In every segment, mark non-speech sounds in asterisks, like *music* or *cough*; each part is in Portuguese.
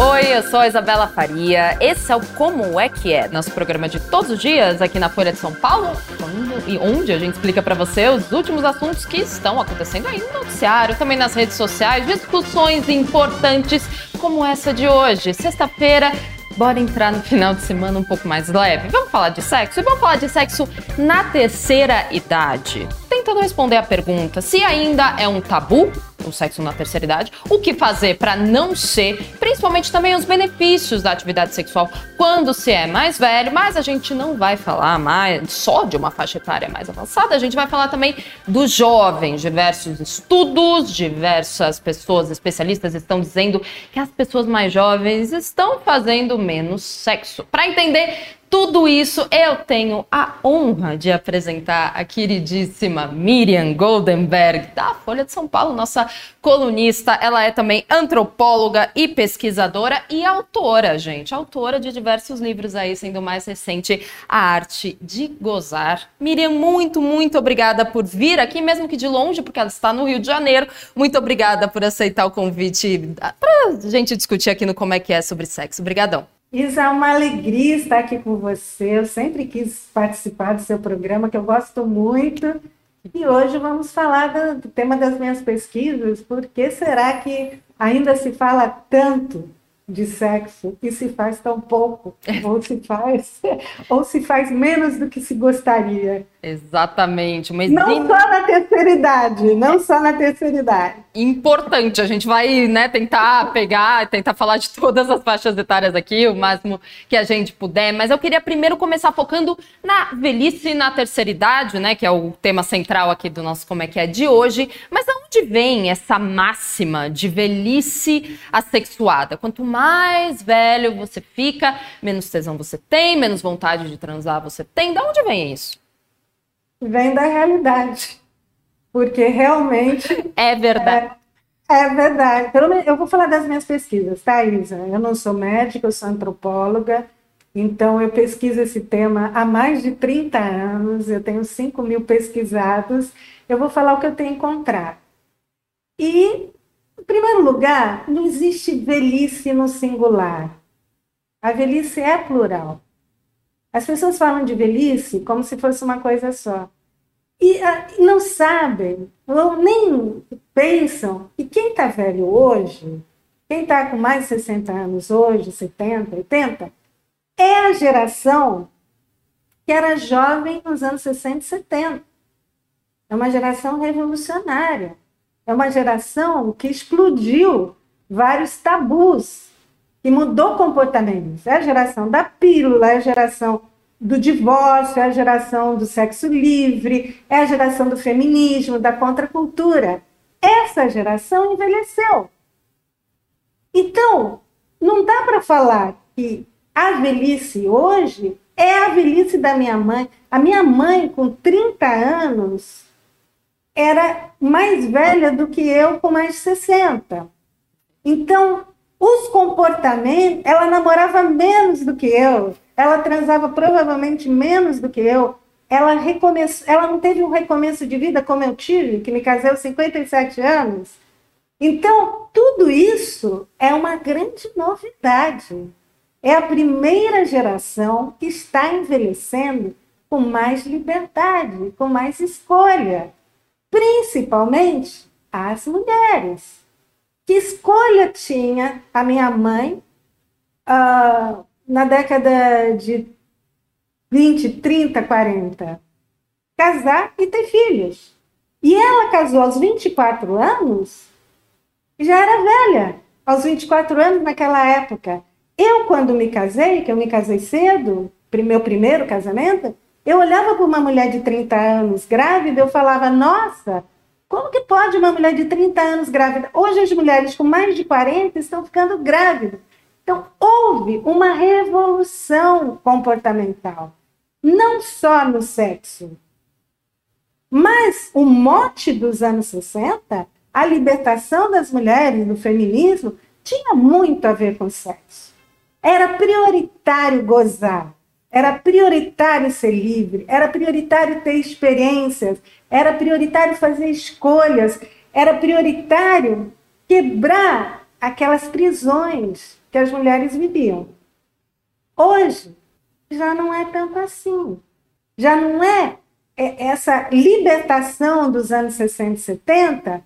Oi, eu sou a Isabela Faria. Esse é o Como é que é, nosso programa de todos os dias aqui na Folha de São Paulo, e onde a gente explica para você os últimos assuntos que estão acontecendo aí no noticiário, também nas redes sociais, discussões importantes como essa de hoje, sexta-feira. Bora entrar no final de semana um pouco mais leve. Vamos falar de sexo? E vamos falar de sexo na terceira idade. Tentando responder a pergunta se ainda é um tabu o sexo na terceira idade, o que fazer para não ser, principalmente também os benefícios da atividade sexual quando se é mais velho, mas a gente não vai falar mais só de uma faixa etária mais avançada, a gente vai falar também dos jovens, diversos estudos, diversas pessoas especialistas estão dizendo que as pessoas mais jovens estão fazendo menos sexo. Para entender tudo isso eu tenho a honra de apresentar a queridíssima Miriam Goldenberg, da Folha de São Paulo, nossa colunista. Ela é também antropóloga e pesquisadora e autora, gente. Autora de diversos livros aí, sendo mais recente A Arte de Gozar. Miriam, muito, muito obrigada por vir aqui, mesmo que de longe, porque ela está no Rio de Janeiro. Muito obrigada por aceitar o convite para a gente discutir aqui no Como é que é sobre sexo. Obrigadão. Isa, é uma alegria estar aqui com você. Eu sempre quis participar do seu programa, que eu gosto muito. E hoje vamos falar do tema das minhas pesquisas. Por que será que ainda se fala tanto de sexo e se faz tão pouco, ou se faz, *laughs* ou se faz menos do que se gostaria. Exatamente. Mas não só na terceira idade, não é. só na terceira idade. Importante, a gente vai né, tentar pegar, tentar falar de todas as faixas etárias aqui, o máximo que a gente puder, mas eu queria primeiro começar focando na velhice na terceira idade, né, que é o tema central aqui do nosso Como é que é de hoje, mas de onde vem essa máxima de velhice assexuada? Quanto mais mais velho você fica, menos tesão você tem, menos vontade de transar você tem. De onde vem isso? Vem da realidade. Porque realmente. *laughs* é verdade. É, é verdade. Eu vou falar das minhas pesquisas, tá, Isa? Eu não sou médica, eu sou antropóloga. Então, eu pesquiso esse tema há mais de 30 anos, eu tenho 5 mil pesquisados. Eu vou falar o que eu tenho encontrado. E em primeiro lugar, não existe velhice no singular. A velhice é plural. As pessoas falam de velhice como se fosse uma coisa só. E uh, não sabem, ou nem pensam que quem está velho hoje, quem está com mais de 60 anos hoje, 70, 80, é a geração que era jovem nos anos 60 e 70. É uma geração revolucionária. É uma geração que explodiu vários tabus, que mudou comportamentos. É a geração da pílula, é a geração do divórcio, é a geração do sexo livre, é a geração do feminismo, da contracultura. Essa geração envelheceu. Então, não dá para falar que a velhice hoje é a velhice da minha mãe. A minha mãe, com 30 anos, era mais velha do que eu, com mais de 60. Então, os comportamentos, ela namorava menos do que eu, ela transava provavelmente menos do que eu, ela, recomeçou, ela não teve um recomeço de vida como eu tive, que me casei aos 57 anos. Então, tudo isso é uma grande novidade. É a primeira geração que está envelhecendo com mais liberdade, com mais escolha principalmente as mulheres. Que escolha tinha a minha mãe uh, na década de 20, 30, 40? Casar e ter filhos. E ela casou aos 24 anos, já era velha, aos 24 anos naquela época. Eu, quando me casei, que eu me casei cedo, meu primeiro casamento, eu olhava para uma mulher de 30 anos grávida, eu falava, nossa, como que pode uma mulher de 30 anos grávida? Hoje as mulheres com mais de 40 estão ficando grávidas. Então, houve uma revolução comportamental, não só no sexo, mas o mote dos anos 60, a libertação das mulheres, do feminismo, tinha muito a ver com sexo. Era prioritário gozar. Era prioritário ser livre, era prioritário ter experiências, era prioritário fazer escolhas, era prioritário quebrar aquelas prisões que as mulheres viviam. Hoje, já não é tanto assim. Já não é, é essa libertação dos anos 60 e 70.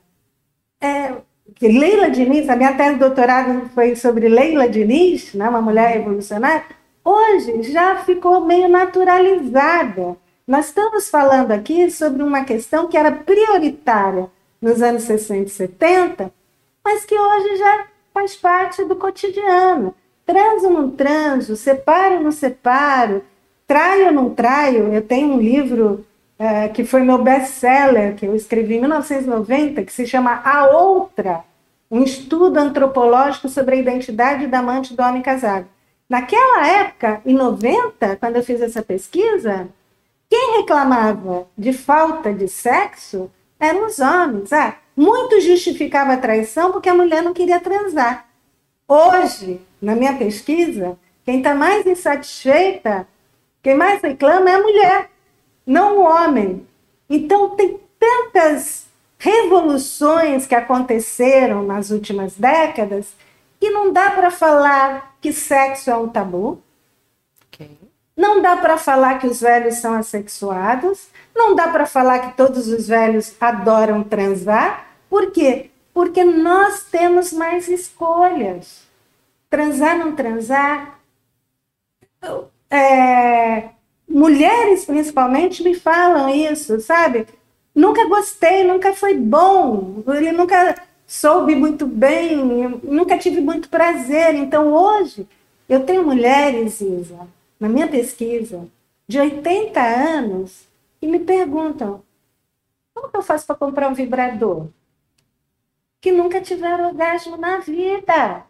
É, que Leila Diniz, a minha tese de doutorado foi sobre Leila Diniz, né, uma mulher revolucionária, hoje já ficou meio naturalizada. Nós estamos falando aqui sobre uma questão que era prioritária nos anos 60 e 70, mas que hoje já faz parte do cotidiano. Transo ou não transo, separo ou não separo, traio ou não traio. Eu tenho um livro é, que foi meu best-seller, que eu escrevi em 1990, que se chama A Outra, um estudo antropológico sobre a identidade da amante do homem casado. Naquela época, em 90, quando eu fiz essa pesquisa, quem reclamava de falta de sexo eram os homens. Ah, muito justificava a traição porque a mulher não queria transar. Hoje, na minha pesquisa, quem está mais insatisfeita, quem mais reclama é a mulher, não o homem. Então, tem tantas revoluções que aconteceram nas últimas décadas que não dá para falar que sexo é um tabu. Okay. Não dá para falar que os velhos são assexuados. Não dá para falar que todos os velhos adoram transar. Por quê? Porque nós temos mais escolhas. Transar, não transar. É, mulheres, principalmente, me falam isso, sabe? Nunca gostei, nunca foi bom, ele nunca soube muito bem, nunca tive muito prazer. Então, hoje, eu tenho mulheres, Isa, na minha pesquisa, de 80 anos, e me perguntam: como que eu faço para comprar um vibrador? que nunca tiveram orgasmo na vida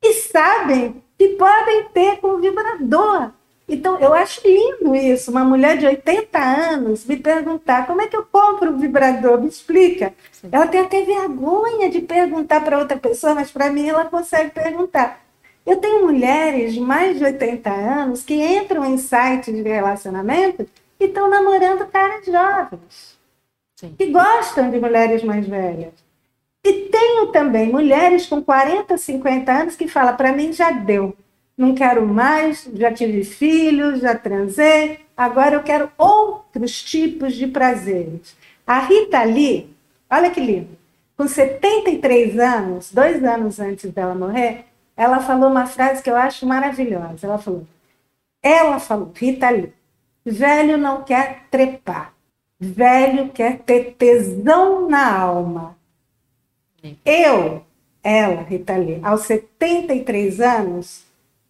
e sabem que podem ter com vibrador. Então, eu acho lindo isso, uma mulher de 80 anos me perguntar como é que eu compro um vibrador, me explica. Sim. Ela tem até vergonha de perguntar para outra pessoa, mas para mim ela consegue perguntar. Eu tenho mulheres de mais de 80 anos que entram em sites de relacionamento e estão namorando caras jovens, Sim. que gostam de mulheres mais velhas. E tenho também mulheres com 40, 50 anos que falam: para mim já deu, não quero mais, já tive filhos, já transei, agora eu quero outros tipos de prazeres. A Rita Lee, olha que lindo, com 73 anos, dois anos antes dela morrer, ela falou uma frase que eu acho maravilhosa. Ela falou: ela falou, Rita Lee, velho não quer trepar, velho quer ter tesão na alma. Eu, ela, Rita Lee, aos 73 anos,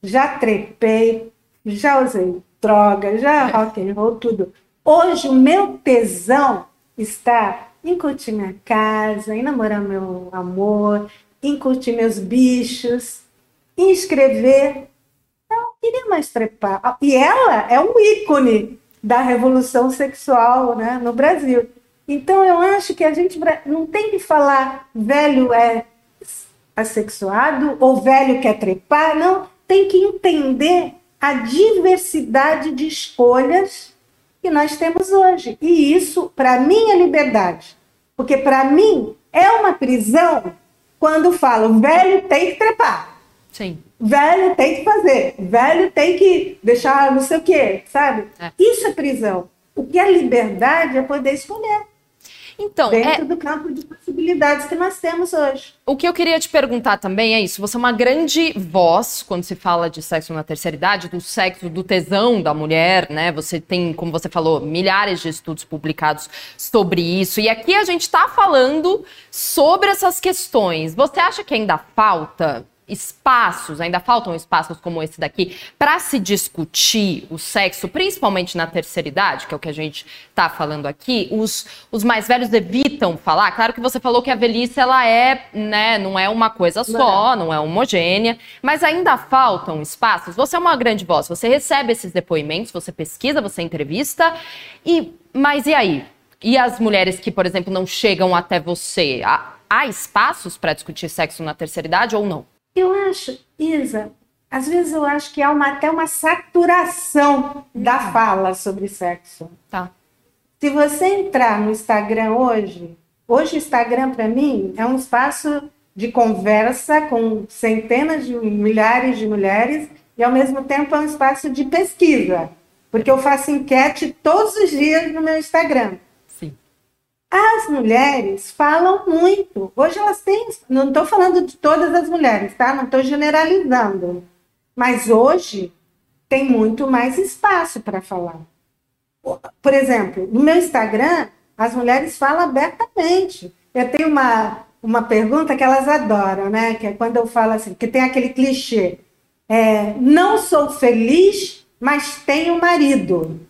já trepei, já usei droga, já rock and roll, tudo. Hoje o meu tesão está em curtir minha casa, em namorar meu amor, em curtir meus bichos, em escrever. Não queria mais trepar. E ela é um ícone da revolução sexual né, no Brasil. Então, eu acho que a gente não tem que falar velho é assexuado ou velho quer trepar, não. Tem que entender a diversidade de escolhas que nós temos hoje. E isso, para mim, é liberdade. Porque, para mim, é uma prisão quando falo velho tem que trepar. Sim. Velho tem que fazer. Velho tem que deixar não sei o quê, sabe? É. Isso é prisão. O que é liberdade é poder escolher. Então, dentro é... do campo de possibilidades que nós temos hoje. O que eu queria te perguntar também é isso: você é uma grande voz quando se fala de sexo na terceira idade, do sexo, do tesão da mulher, né? Você tem, como você falou, milhares de estudos publicados sobre isso. E aqui a gente está falando sobre essas questões. Você acha que ainda falta espaços, ainda faltam espaços como esse daqui, para se discutir o sexo, principalmente na terceira idade, que é o que a gente está falando aqui, os, os mais velhos evitam falar. Claro que você falou que a velhice ela é, né, não é uma coisa só, não é, não é homogênea, mas ainda faltam espaços. Você é uma grande voz, você recebe esses depoimentos, você pesquisa, você entrevista, e mas e aí? E as mulheres que, por exemplo, não chegam até você? Há, há espaços para discutir sexo na terceira idade ou não? Eu acho, Isa, às vezes eu acho que há uma, até uma saturação da uhum. fala sobre sexo. Tá. Se você entrar no Instagram hoje, hoje o Instagram para mim é um espaço de conversa com centenas de milhares de mulheres e, ao mesmo tempo, é um espaço de pesquisa, porque eu faço enquete todos os dias no meu Instagram. As mulheres falam muito. Hoje elas têm. Não estou falando de todas as mulheres, tá? Não estou generalizando. Mas hoje tem muito mais espaço para falar. Por exemplo, no meu Instagram, as mulheres falam abertamente. Eu tenho uma, uma pergunta que elas adoram, né? Que é quando eu falo assim, que tem aquele clichê. É, não sou feliz, mas tenho marido.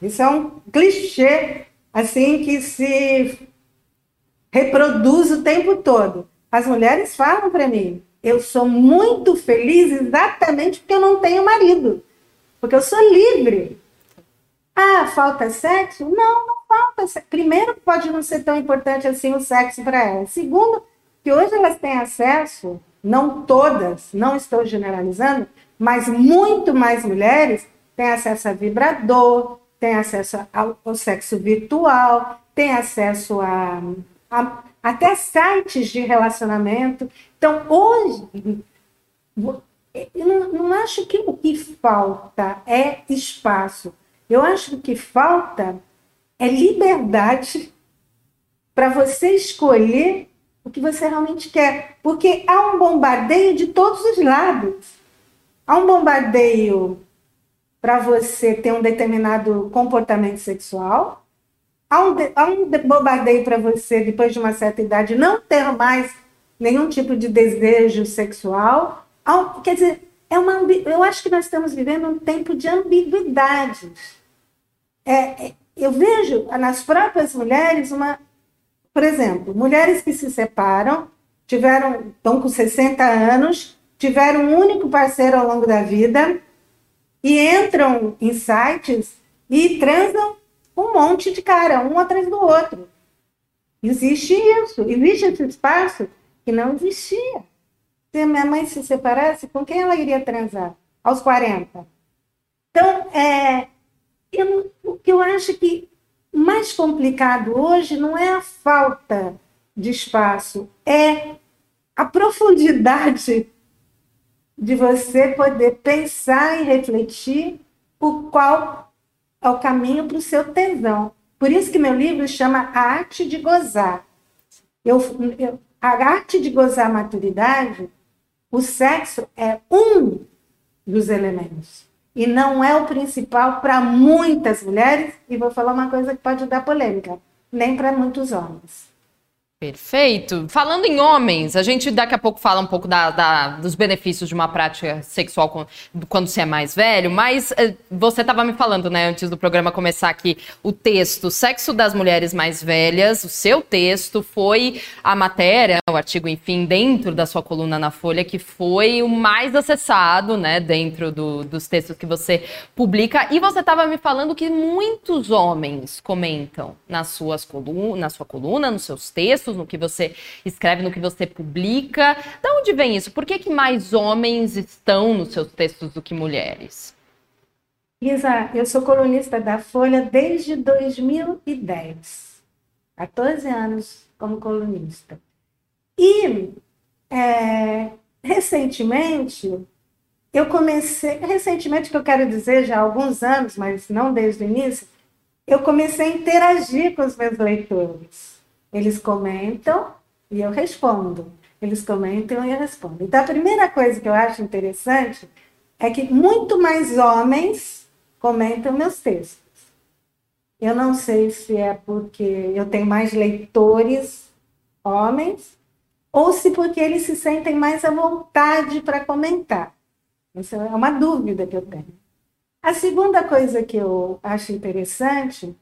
Isso é um clichê, assim, que se reproduz o tempo todo. As mulheres falam para mim, eu sou muito feliz exatamente porque eu não tenho marido. Porque eu sou livre. Ah, falta sexo? Não, não falta sexo. Primeiro, pode não ser tão importante assim o sexo para elas. Segundo, que hoje elas têm acesso, não todas, não estou generalizando, mas muito mais mulheres têm acesso a vibrador, têm acesso ao, ao sexo virtual, têm acesso a, a até sites de relacionamento. Então, hoje, eu não, não acho que o que falta é espaço eu acho que o que falta é liberdade para você escolher o que você realmente quer. Porque há um bombardeio de todos os lados. Há um bombardeio para você ter um determinado comportamento sexual. Há um, há um bombardeio para você, depois de uma certa idade, não ter mais nenhum tipo de desejo sexual. Há, quer dizer, é uma, eu acho que nós estamos vivendo um tempo de ambiguidades. É, é, eu vejo nas próprias mulheres uma, por exemplo, mulheres que se separam, tiveram, estão com 60 anos, tiveram um único parceiro ao longo da vida e entram em sites e transam um monte de cara, um atrás do outro. Existe isso, existe esse espaço que não existia. Se a minha mãe se separasse, com quem ela iria transar? Aos 40. Então, é, eu, o que eu acho que mais complicado hoje não é a falta de espaço, é a profundidade de você poder pensar e refletir por qual é o caminho para o seu tesão. Por isso que meu livro chama A Arte de Gozar. Eu, eu, a arte de gozar a maturidade, o sexo é um dos elementos e não é o principal para muitas mulheres, e vou falar uma coisa que pode dar polêmica, nem para muitos homens. Perfeito. Falando em homens, a gente daqui a pouco fala um pouco da, da, dos benefícios de uma prática sexual quando, quando você é mais velho, mas eh, você estava me falando, né, antes do programa começar aqui, o texto Sexo das Mulheres Mais Velhas, o seu texto foi a matéria, o artigo, enfim, dentro da sua coluna na Folha, que foi o mais acessado, né, dentro do, dos textos que você publica. E você estava me falando que muitos homens comentam nas suas na sua coluna, nos seus textos, textos, no que você escreve, no que você publica. De onde vem isso? Por que, que mais homens estão nos seus textos do que mulheres? Isa, eu sou colunista da Folha desde 2010. 14 anos como colunista. E é, recentemente, eu comecei, recentemente que eu quero dizer, já há alguns anos, mas não desde o início, eu comecei a interagir com os meus leitores. Eles comentam e eu respondo. Eles comentam e eu respondo. Então, a primeira coisa que eu acho interessante é que muito mais homens comentam meus textos. Eu não sei se é porque eu tenho mais leitores homens ou se porque eles se sentem mais à vontade para comentar. Essa é uma dúvida que eu tenho. A segunda coisa que eu acho interessante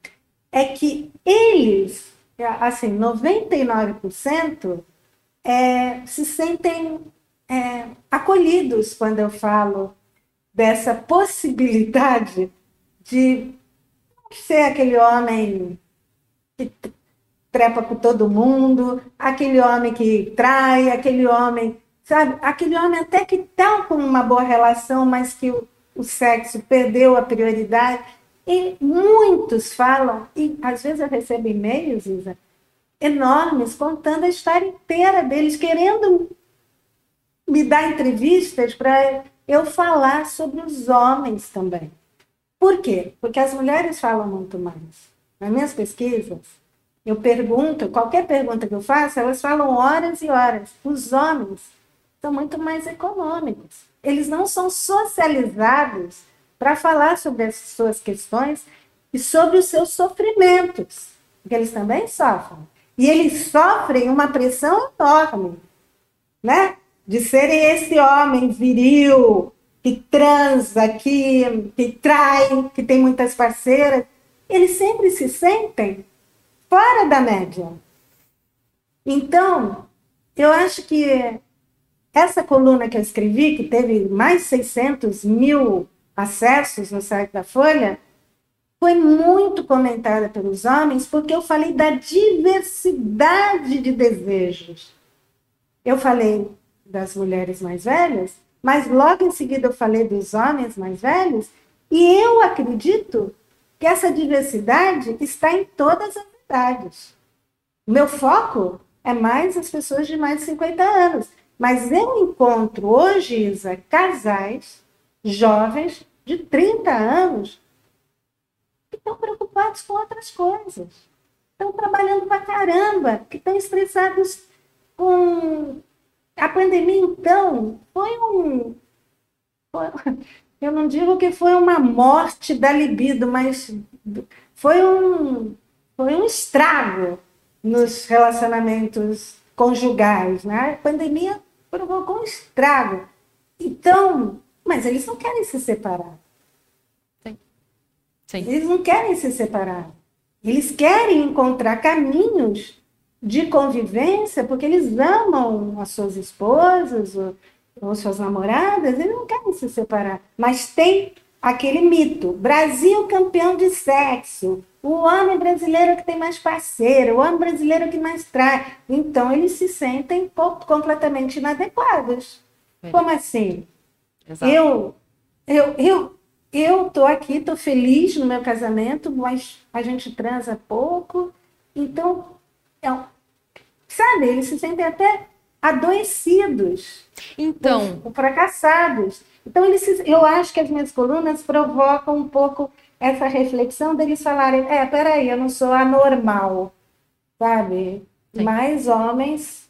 é que eles assim, 99% é, se sentem é, acolhidos quando eu falo dessa possibilidade de ser aquele homem que trepa com todo mundo, aquele homem que trai, aquele homem, sabe? Aquele homem até que está com uma boa relação, mas que o, o sexo perdeu a prioridade. E muitos falam, e às vezes eu recebo e-mails, Isa, enormes contando a história inteira deles, querendo me dar entrevistas para eu falar sobre os homens também. Por quê? Porque as mulheres falam muito mais. Nas minhas pesquisas, eu pergunto, qualquer pergunta que eu faço, elas falam horas e horas. Os homens são muito mais econômicos. Eles não são socializados para falar sobre as suas questões e sobre os seus sofrimentos, porque eles também sofrem. E eles sofrem uma pressão enorme, né? De serem esse homem viril, que transa, que, que trai, que tem muitas parceiras. Eles sempre se sentem fora da média. Então, eu acho que essa coluna que eu escrevi, que teve mais 600 mil acessos no site da Folha, foi muito comentada pelos homens porque eu falei da diversidade de desejos. Eu falei das mulheres mais velhas, mas logo em seguida eu falei dos homens mais velhos, e eu acredito que essa diversidade está em todas as idades. Meu foco é mais as pessoas de mais de 50 anos, mas eu encontro hoje, Isa, casais jovens de 30 anos que estão preocupados com outras coisas. Estão trabalhando pra caramba, que estão estressados com a pandemia, então, foi um. Foi, eu não digo que foi uma morte da libido, mas foi um, foi um estrago nos relacionamentos conjugais. Né? A pandemia provocou um estrago. Então, mas eles não querem se separar. Sim. Sim. Eles não querem se separar. Eles querem encontrar caminhos de convivência porque eles amam as suas esposas ou, ou suas namoradas, eles não querem se separar. Mas tem aquele mito: Brasil campeão de sexo, o homem brasileiro que tem mais parceiro, o homem brasileiro que mais trai. Então eles se sentem completamente inadequados. É. Como assim? Exato. Eu, eu, eu, eu tô aqui, tô feliz no meu casamento, mas a gente transa pouco. Então, é, sabe, eles se sentem até adoecidos. Então, ou, fracassados. Então, eles se, eu acho que as minhas colunas provocam um pouco essa reflexão deles falarem: é, peraí, eu não sou anormal, sabe? Sim. Mais homens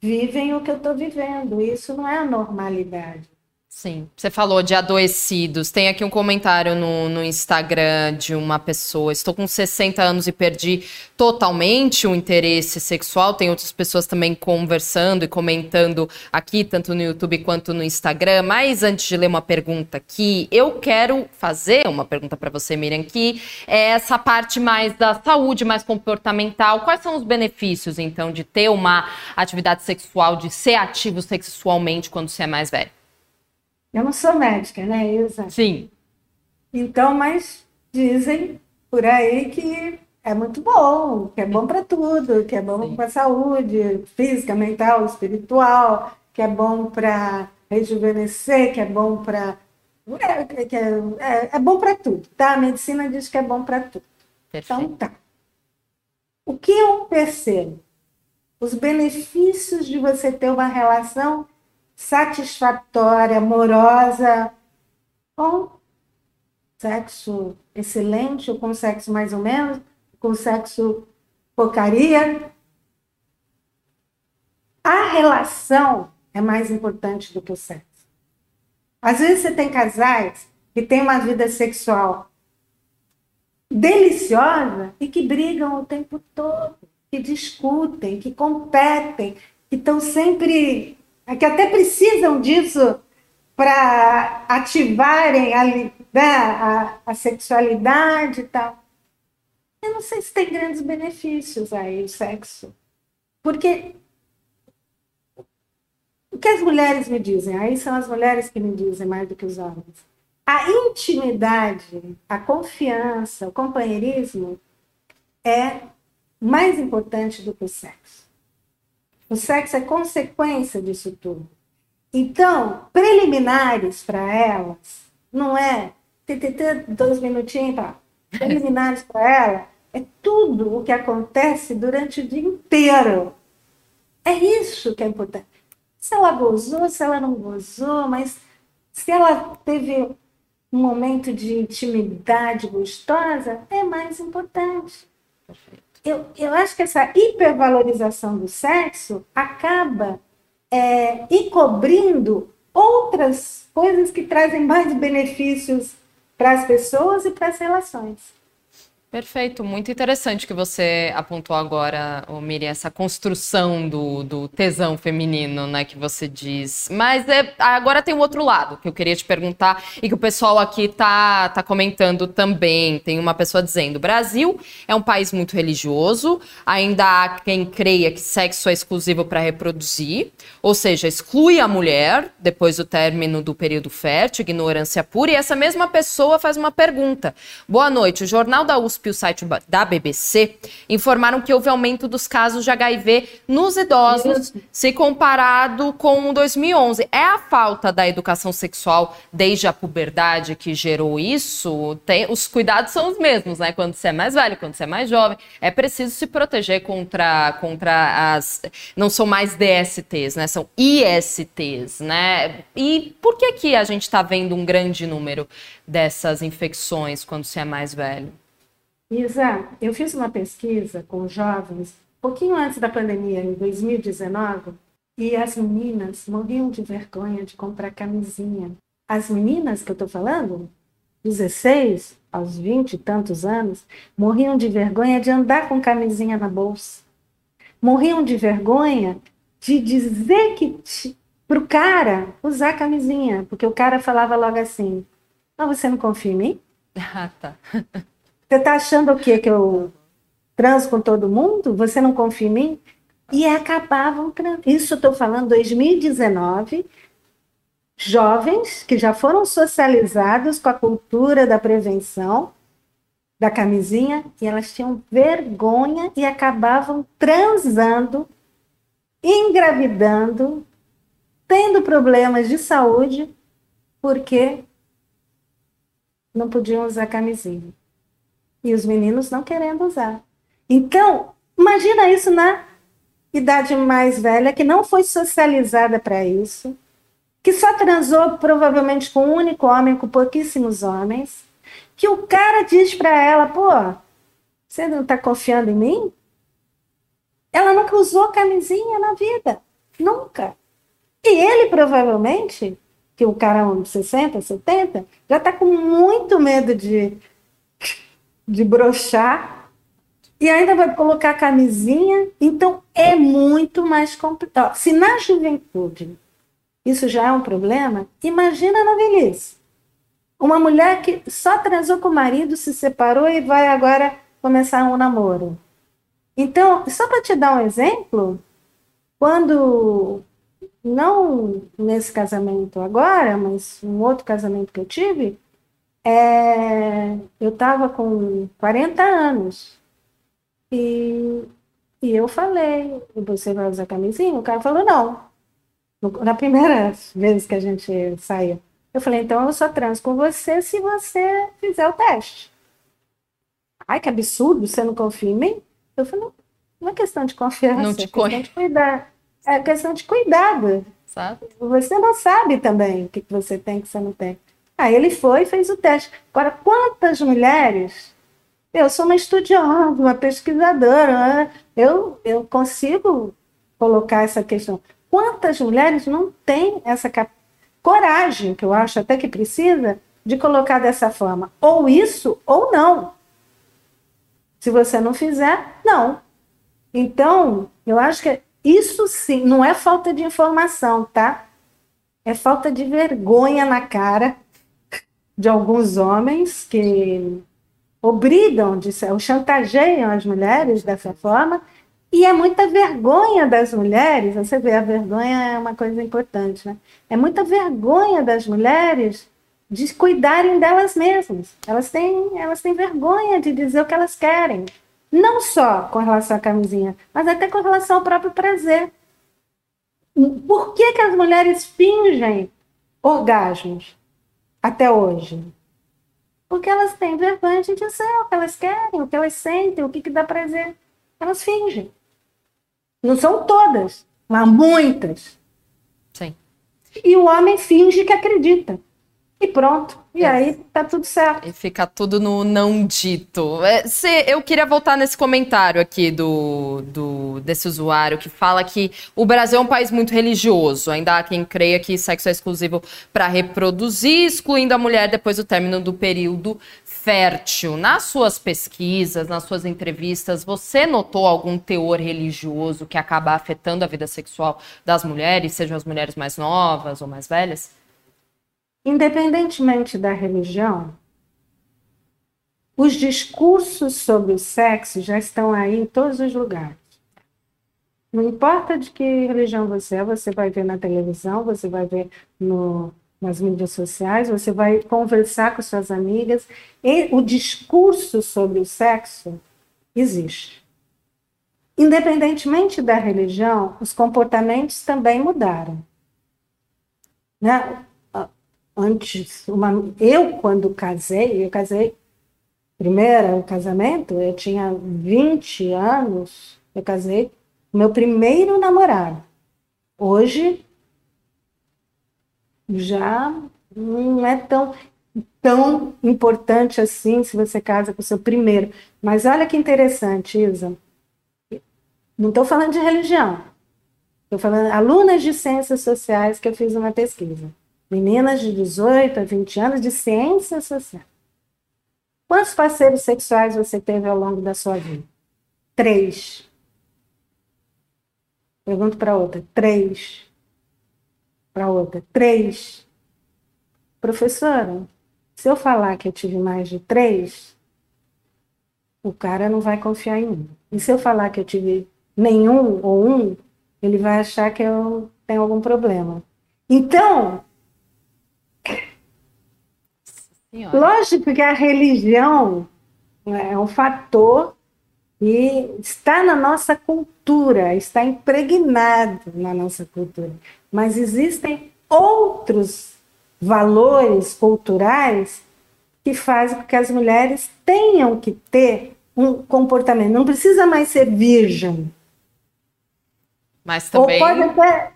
vivem o que eu estou vivendo. Isso não é a normalidade. Sim, você falou de adoecidos. Tem aqui um comentário no, no Instagram de uma pessoa. Estou com 60 anos e perdi totalmente o interesse sexual. Tem outras pessoas também conversando e comentando aqui, tanto no YouTube quanto no Instagram. Mas antes de ler uma pergunta aqui, eu quero fazer uma pergunta para você, Miriam, que é essa parte mais da saúde, mais comportamental. Quais são os benefícios, então, de ter uma atividade sexual, de ser ativo sexualmente quando você é mais velho? Eu não sou médica, né, Isa? Sim. Então, mas dizem por aí que é muito bom, que é bom para tudo, que é bom para a saúde física, mental, espiritual, que é bom para rejuvenescer, que é bom para é, que é, é, é bom para tudo, tá? A medicina diz que é bom para tudo. Perfeito. Então tá. O que eu percebo? Os benefícios de você ter uma relação satisfatória, amorosa, com sexo excelente ou com sexo mais ou menos, com sexo porcaria. A relação é mais importante do que o sexo. Às vezes você tem casais que têm uma vida sexual deliciosa e que brigam o tempo todo, que discutem, que competem, que estão sempre que até precisam disso para ativarem a, né, a, a, sexualidade e tal. Eu não sei se tem grandes benefícios aí o sexo. Porque o que as mulheres me dizem, aí são as mulheres que me dizem mais do que os homens. A intimidade, a confiança, o companheirismo é mais importante do que o sexo. O sexo é consequência disso tudo. Então, preliminares para elas, não é TTT, dois minutinhos, tá? *laughs* Preliminares para ela é tudo o que acontece durante o dia inteiro. É isso que é importante. Se ela gozou, se ela não gozou, mas se ela teve um momento de intimidade gostosa, é mais importante. Eu, eu acho que essa hipervalorização do sexo acaba é, encobrindo outras coisas que trazem mais benefícios para as pessoas e para as relações. Perfeito, muito interessante que você apontou agora, Miriam, essa construção do, do tesão feminino, né, que você diz. Mas é, agora tem um outro lado que eu queria te perguntar e que o pessoal aqui tá, tá comentando também. Tem uma pessoa dizendo: Brasil é um país muito religioso, ainda há quem creia que sexo é exclusivo para reproduzir, ou seja, exclui a mulher depois do término do período fértil, ignorância pura. E essa mesma pessoa faz uma pergunta: Boa noite, o Jornal da USP e o site da BBC informaram que houve aumento dos casos de HIV nos idosos, se comparado com 2011. É a falta da educação sexual desde a puberdade que gerou isso? Tem, os cuidados são os mesmos, né? Quando você é mais velho, quando você é mais jovem, é preciso se proteger contra, contra as. Não são mais DSTs, né? São ISTs, né? E por que que a gente está vendo um grande número dessas infecções quando você é mais velho? Isa, eu fiz uma pesquisa com jovens, pouquinho antes da pandemia, em 2019, e as meninas morriam de vergonha de comprar camisinha. As meninas que eu estou falando, 16 aos 20 e tantos anos, morriam de vergonha de andar com camisinha na bolsa. Morriam de vergonha de dizer que para o cara usar camisinha, porque o cara falava logo assim: Não, você não confia em mim? *laughs* Ah, tá. Você está achando o quê? Que eu transo com todo mundo? Você não confia em mim? E acabavam Isso estou falando 2019. Jovens que já foram socializados com a cultura da prevenção, da camisinha, e elas tinham vergonha e acabavam transando, engravidando, tendo problemas de saúde, porque não podiam usar camisinha e os meninos não querendo usar. Então, imagina isso na idade mais velha, que não foi socializada para isso, que só transou provavelmente com um único homem, com pouquíssimos homens, que o cara diz para ela, pô, você não está confiando em mim? Ela nunca usou camisinha na vida, nunca. E ele provavelmente, que o cara de 60, 70, já está com muito medo de de brochar e ainda vai colocar camisinha. Então é muito mais complicado. Se na juventude isso já é um problema, imagina na velhice. Uma mulher que só transou com o marido, se separou e vai agora começar um namoro. Então, só para te dar um exemplo, quando não nesse casamento agora, mas um outro casamento que eu tive, é, eu estava com 40 anos e, e eu falei, você vai usar camisinha? O cara falou, não. Na primeira *laughs* vez que a gente saía. Eu falei, então eu só transo com você se você fizer o teste. Ai, que absurdo, você não confia em mim? Eu falei, não é questão de confiança, não te é questão de cuidar. É questão de cuidado. Sabe? Você não sabe também o que você tem que você não tem. Aí ele foi e fez o teste. Agora, quantas mulheres? Eu sou uma estudiosa, uma pesquisadora, né? eu, eu consigo colocar essa questão. Quantas mulheres não têm essa coragem, que eu acho até que precisa, de colocar dessa forma? Ou isso, ou não. Se você não fizer, não. Então, eu acho que isso sim, não é falta de informação, tá? É falta de vergonha na cara de alguns homens que obrigam, ou chantageiam as mulheres dessa forma, e é muita vergonha das mulheres, você vê, a vergonha é uma coisa importante, né? É muita vergonha das mulheres de cuidarem delas mesmas. Elas têm, elas têm vergonha de dizer o que elas querem. Não só com relação à camisinha, mas até com relação ao próprio prazer. Por que, que as mulheres fingem orgasmos? Até hoje? Porque elas têm vergonha de dizer o que elas querem, o que elas sentem, o que, que dá prazer. Elas fingem. Não são todas, mas muitas. Sim. E o homem finge que acredita. E pronto. E é. aí tá tudo certo. E fica tudo no não dito. É, cê, eu queria voltar nesse comentário aqui do, do desse usuário que fala que o Brasil é um país muito religioso. Ainda há quem creia que sexo é exclusivo para reproduzir, excluindo a mulher depois do término do período fértil. Nas suas pesquisas, nas suas entrevistas, você notou algum teor religioso que acaba afetando a vida sexual das mulheres, sejam as mulheres mais novas ou mais velhas? Independentemente da religião, os discursos sobre o sexo já estão aí em todos os lugares. Não importa de que religião você é, você vai ver na televisão, você vai ver no, nas mídias sociais, você vai conversar com suas amigas. E o discurso sobre o sexo existe. Independentemente da religião, os comportamentos também mudaram. Né? Antes, uma, eu quando casei, eu casei, primeiro casamento, eu tinha 20 anos, eu casei meu primeiro namorado. Hoje já não é tão tão importante assim se você casa com o seu primeiro. Mas olha que interessante, Isa. Não estou falando de religião. Estou falando alunas de ciências sociais que eu fiz uma pesquisa. Meninas de 18 a 20 anos de ciência social. Quantos parceiros sexuais você teve ao longo da sua vida? Três. Pergunto para outra. Três. Para outra. Três. Professora, se eu falar que eu tive mais de três, o cara não vai confiar em mim. E se eu falar que eu tive nenhum ou um, ele vai achar que eu tenho algum problema. Então, Senhora. Lógico que a religião né, é um fator e está na nossa cultura, está impregnado na nossa cultura. Mas existem outros valores culturais que fazem com que as mulheres tenham que ter um comportamento. Não precisa mais ser virgem. Mas também. Ou pode até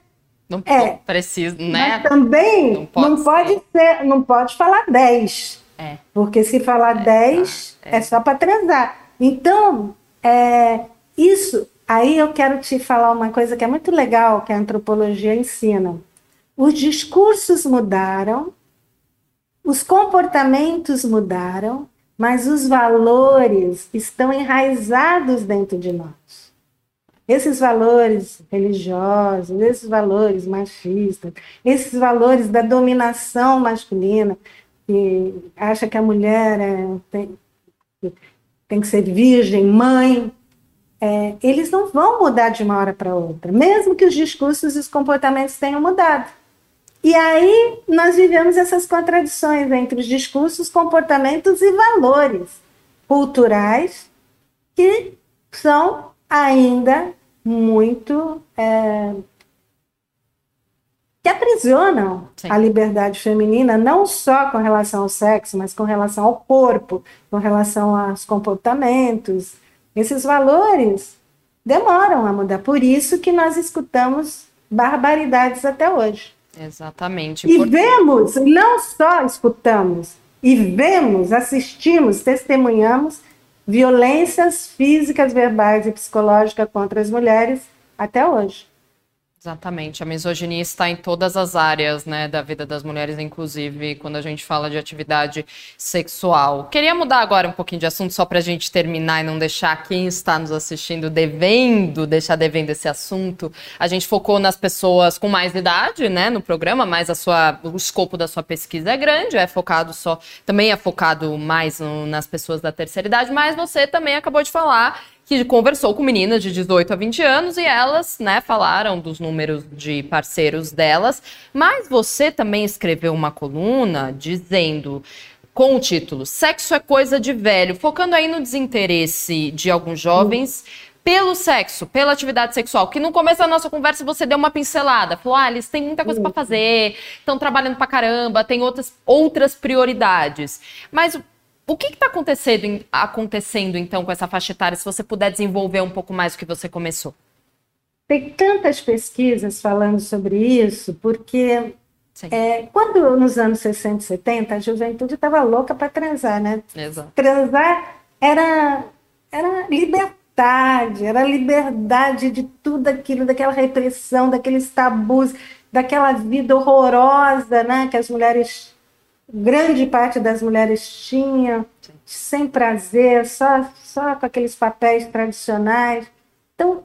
não é, precisa, né? Mas também não pode, não pode ser. ser. não pode falar 10. É. Porque se falar é, 10 tá, é. é só para transar. Então, é, isso aí eu quero te falar uma coisa que é muito legal que a antropologia ensina. Os discursos mudaram, os comportamentos mudaram, mas os valores estão enraizados dentro de nós. Esses valores religiosos, esses valores machistas, esses valores da dominação masculina, que acha que a mulher é, tem, tem que ser virgem, mãe, é, eles não vão mudar de uma hora para outra, mesmo que os discursos e os comportamentos tenham mudado. E aí nós vivemos essas contradições entre os discursos, comportamentos e valores culturais que são ainda muito é, que aprisionam Sim. a liberdade feminina, não só com relação ao sexo, mas com relação ao corpo, com relação aos comportamentos. Esses valores demoram a mudar. Por isso que nós escutamos barbaridades até hoje. Exatamente. E vemos, não só escutamos, e vemos, assistimos, testemunhamos violências físicas, verbais e psicológicas contra as mulheres até hoje. Exatamente, a misoginia está em todas as áreas né, da vida das mulheres, inclusive quando a gente fala de atividade sexual. Queria mudar agora um pouquinho de assunto, só para a gente terminar e não deixar quem está nos assistindo devendo, deixar devendo esse assunto. A gente focou nas pessoas com mais idade né, no programa, mas a sua, o escopo da sua pesquisa é grande, é focado só, também é focado mais no, nas pessoas da terceira idade, mas você também acabou de falar que conversou com meninas de 18 a 20 anos e elas, né, falaram dos números de parceiros delas, mas você também escreveu uma coluna dizendo com o título Sexo é coisa de velho, focando aí no desinteresse de alguns jovens pelo sexo, pela atividade sexual, que no começo da nossa conversa você deu uma pincelada, falou: "Ah, eles têm muita coisa para fazer, estão trabalhando para caramba, tem outras outras prioridades". Mas O que está acontecendo, acontecendo, então, com essa faixa etária, se você puder desenvolver um pouco mais o que você começou? Tem tantas pesquisas falando sobre isso, porque é, quando nos anos 60 e 70 a juventude estava louca para transar, né? Exato. Transar era, era liberdade, era liberdade de tudo aquilo, daquela repressão, daqueles tabus, daquela vida horrorosa né, que as mulheres, grande parte das mulheres tinham, sem prazer, só, só com aqueles papéis tradicionais. Então,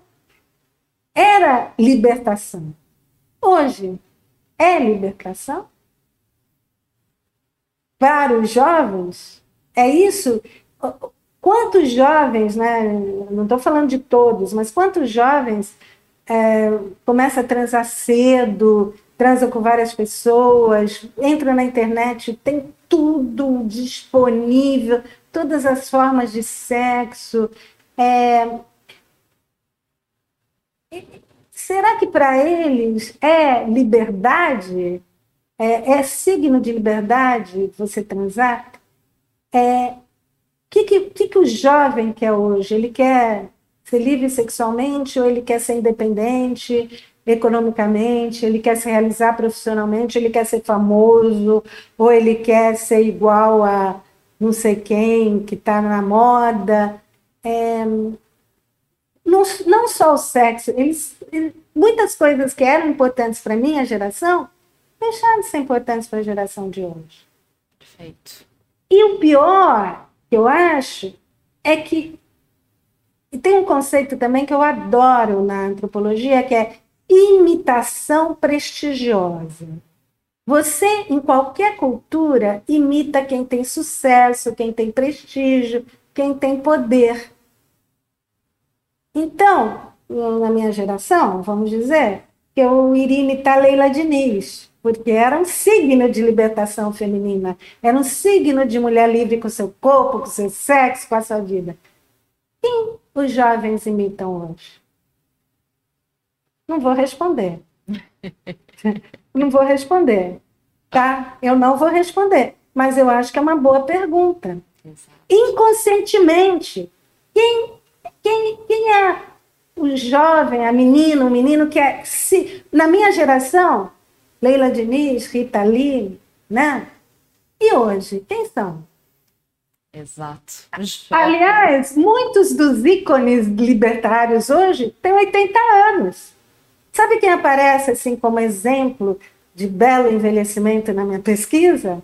era libertação. Hoje, é libertação? Para os jovens, é isso? Quantos jovens, né, não estou falando de todos, mas quantos jovens é, começam a transar cedo, transam com várias pessoas, entra na internet, tem tudo disponível, todas as formas de sexo. É, será que para eles é liberdade? É, é, signo de liberdade você transar? É, que, que, que, que o jovem quer hoje? Ele quer ser livre sexualmente ou ele quer ser independente economicamente? Ele quer se realizar profissionalmente? Ele quer ser famoso? Ou ele quer ser igual a não sei quem que está na moda? É, não, não só o sexo, eles, muitas coisas que eram importantes para a minha geração deixaram de ser importantes para a geração de hoje. Perfeito. E o pior, que eu acho, é que e tem um conceito também que eu adoro na antropologia, que é imitação prestigiosa. Você, em qualquer cultura, imita quem tem sucesso, quem tem prestígio, quem tem poder. Então, na minha geração, vamos dizer, que eu iria imitar Leila Diniz, porque era um signo de libertação feminina, era um signo de mulher livre com seu corpo, com seu sexo, com a sua vida. Quem os jovens imitam hoje? Não vou responder. *laughs* não vou responder, tá? Eu não vou responder, mas eu acho que é uma boa pergunta. Exato. Inconscientemente, quem quem, quem é o jovem, a menina, o menino que é. Se, na minha geração, Leila Diniz, Rita Lee, né? E hoje, quem são? Exato. Aliás, muitos dos ícones libertários hoje têm 80 anos. Sabe quem aparece assim como exemplo de belo envelhecimento na minha pesquisa?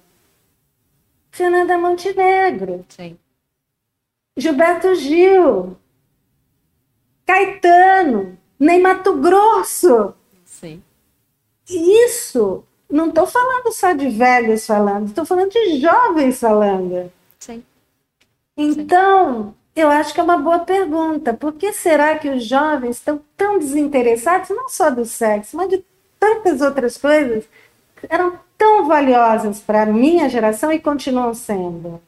Fernanda Montenegro. Sim. Gilberto Gil. Caetano, nem Mato Grosso. Sim. Isso, não estou falando só de velhos falando, estou falando de jovens falando. Sim. Então, Sim. Eu acho que é uma boa pergunta. Por que será que os jovens estão tão desinteressados, não só do sexo, mas de tantas outras coisas que eram tão valiosas para a minha geração e continuam sendo?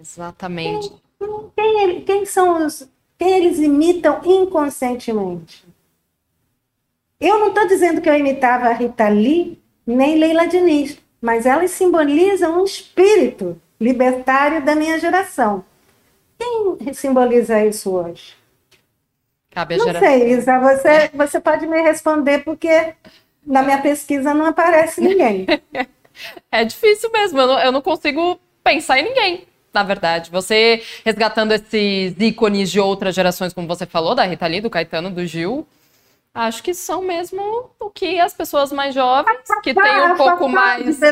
Exatamente. Quem, quem, quem são os, quem eles imitam inconscientemente. Eu não estou dizendo que eu imitava a Rita Lee nem Leila Diniz, mas elas simbolizam um espírito libertário da minha geração. Quem simboliza isso hoje? Cabe a não geração. sei, Isa, você, você pode me responder porque na minha pesquisa não aparece ninguém. *laughs* é difícil mesmo, eu não, eu não consigo pensar em ninguém na verdade. Você resgatando esses ícones de outras gerações, como você falou, da Rita Lee, do Caetano, do Gil, acho que são mesmo o que as pessoas mais jovens, que têm um pouco mais...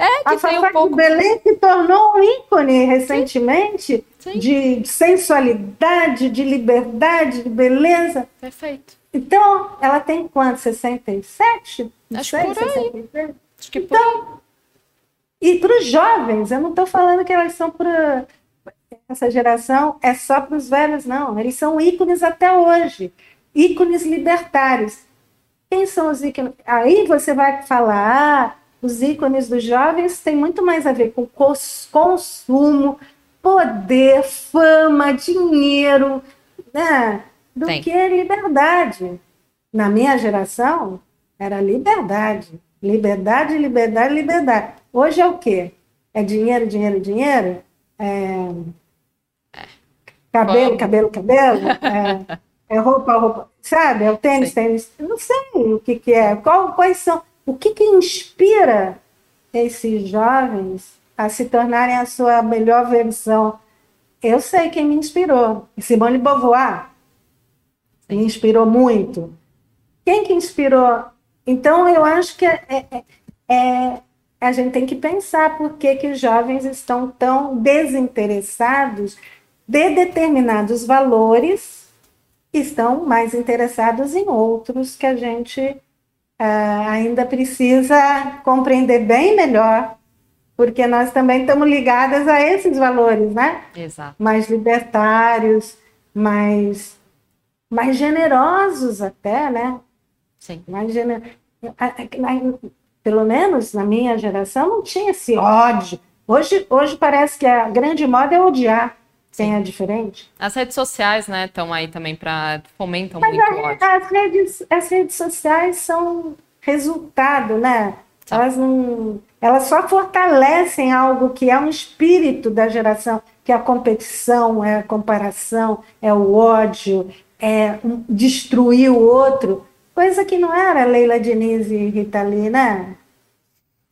É, que a tem um pouco... Belém se tornou um ícone recentemente Sim. Sim. de sensualidade, de liberdade, de beleza. Perfeito. Então, ela tem quanto? 67? Acho sei, por aí. 66? Acho que então, por. E para os jovens, eu não estou falando que elas são para. Essa geração é só para os velhos, não. Eles são ícones até hoje ícones libertários. Quem são os ícones? Aí você vai falar, ah, os ícones dos jovens têm muito mais a ver com consumo, poder, fama, dinheiro, né? do Sim. que liberdade. Na minha geração, era liberdade. Liberdade, liberdade, liberdade. Hoje é o quê? É dinheiro, dinheiro, dinheiro? é, cabelo, cabelo, cabelo, é, *laughs* é roupa, roupa, sabe? É o tênis, Sim. tênis. Eu não sei o que, que é. Qual, quais são. O que, que inspira esses jovens a se tornarem a sua melhor versão? Eu sei quem me inspirou. Simone Beauvoir me inspirou muito. Quem que inspirou? Então, eu acho que é, é, é, a gente tem que pensar por que, que os jovens estão tão desinteressados de determinados valores estão mais interessados em outros que a gente uh, ainda precisa compreender bem melhor, porque nós também estamos ligadas a esses valores, né? Exato. Mais libertários, mais, mais generosos até, né? Sim. Mais gener... Pelo menos na minha geração não tinha esse ódio. Hoje, hoje parece que a grande moda é odiar quem é diferente. As redes sociais, né, estão aí também para fomentam Mas muito a, ódio. As redes, as redes sociais são resultado, né? Elas não, elas só fortalecem algo que é um espírito da geração, que é a competição, é a comparação, é o ódio, é destruir o outro, coisa que não era Leila Diniz e Rita Lee, né?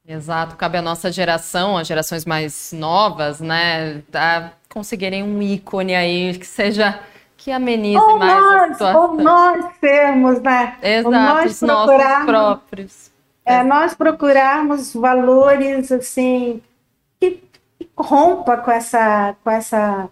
Exato, cabe à nossa geração, as gerações mais novas, né, a conseguirem um ícone aí que seja que amenize ou mais nós, a situação. Ou nós sermos, né? Exato, nós os nossos próprios. É, nós procurarmos valores assim que rompa com essa com essa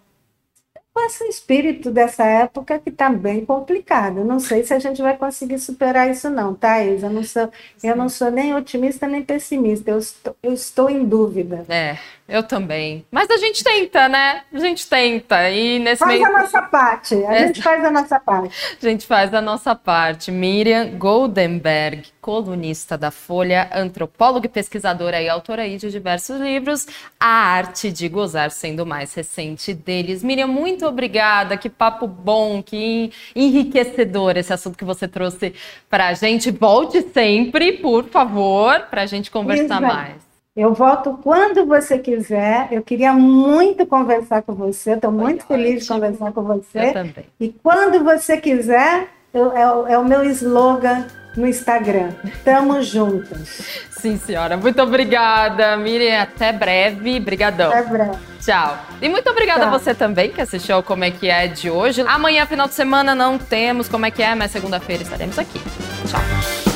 com esse espírito dessa época que está bem complicado. Não sei se a gente vai conseguir superar isso não, Thais. Eu não sou, eu não sou nem otimista nem pessimista. Eu estou, eu estou em dúvida. É, eu também. Mas a gente tenta, né? A gente tenta. E nesse faz meio... a nossa parte. A é. gente faz a nossa parte. *laughs* A gente faz a nossa parte. Miriam Goldenberg, colunista da Folha, antropóloga e pesquisadora e autora aí de diversos livros. A Arte de Gozar sendo o mais recente deles. Miriam, muito obrigada. Que papo bom, que enriquecedor esse assunto que você trouxe para a gente. Volte sempre, por favor, para a gente conversar Exato. mais. Eu volto quando você quiser. Eu queria muito conversar com você. Estou muito feliz de conversar com você. Eu também. E quando você quiser, eu, é, é o meu slogan no Instagram. Tamo *laughs* juntas. Sim, senhora. Muito obrigada, Miriam. Até breve. Brigadão. Até breve. Tchau. E muito obrigada Tchau. a você também que assistiu ao Como é que é de hoje. Amanhã, final de semana, não temos Como é que é, mas segunda-feira estaremos aqui. Tchau.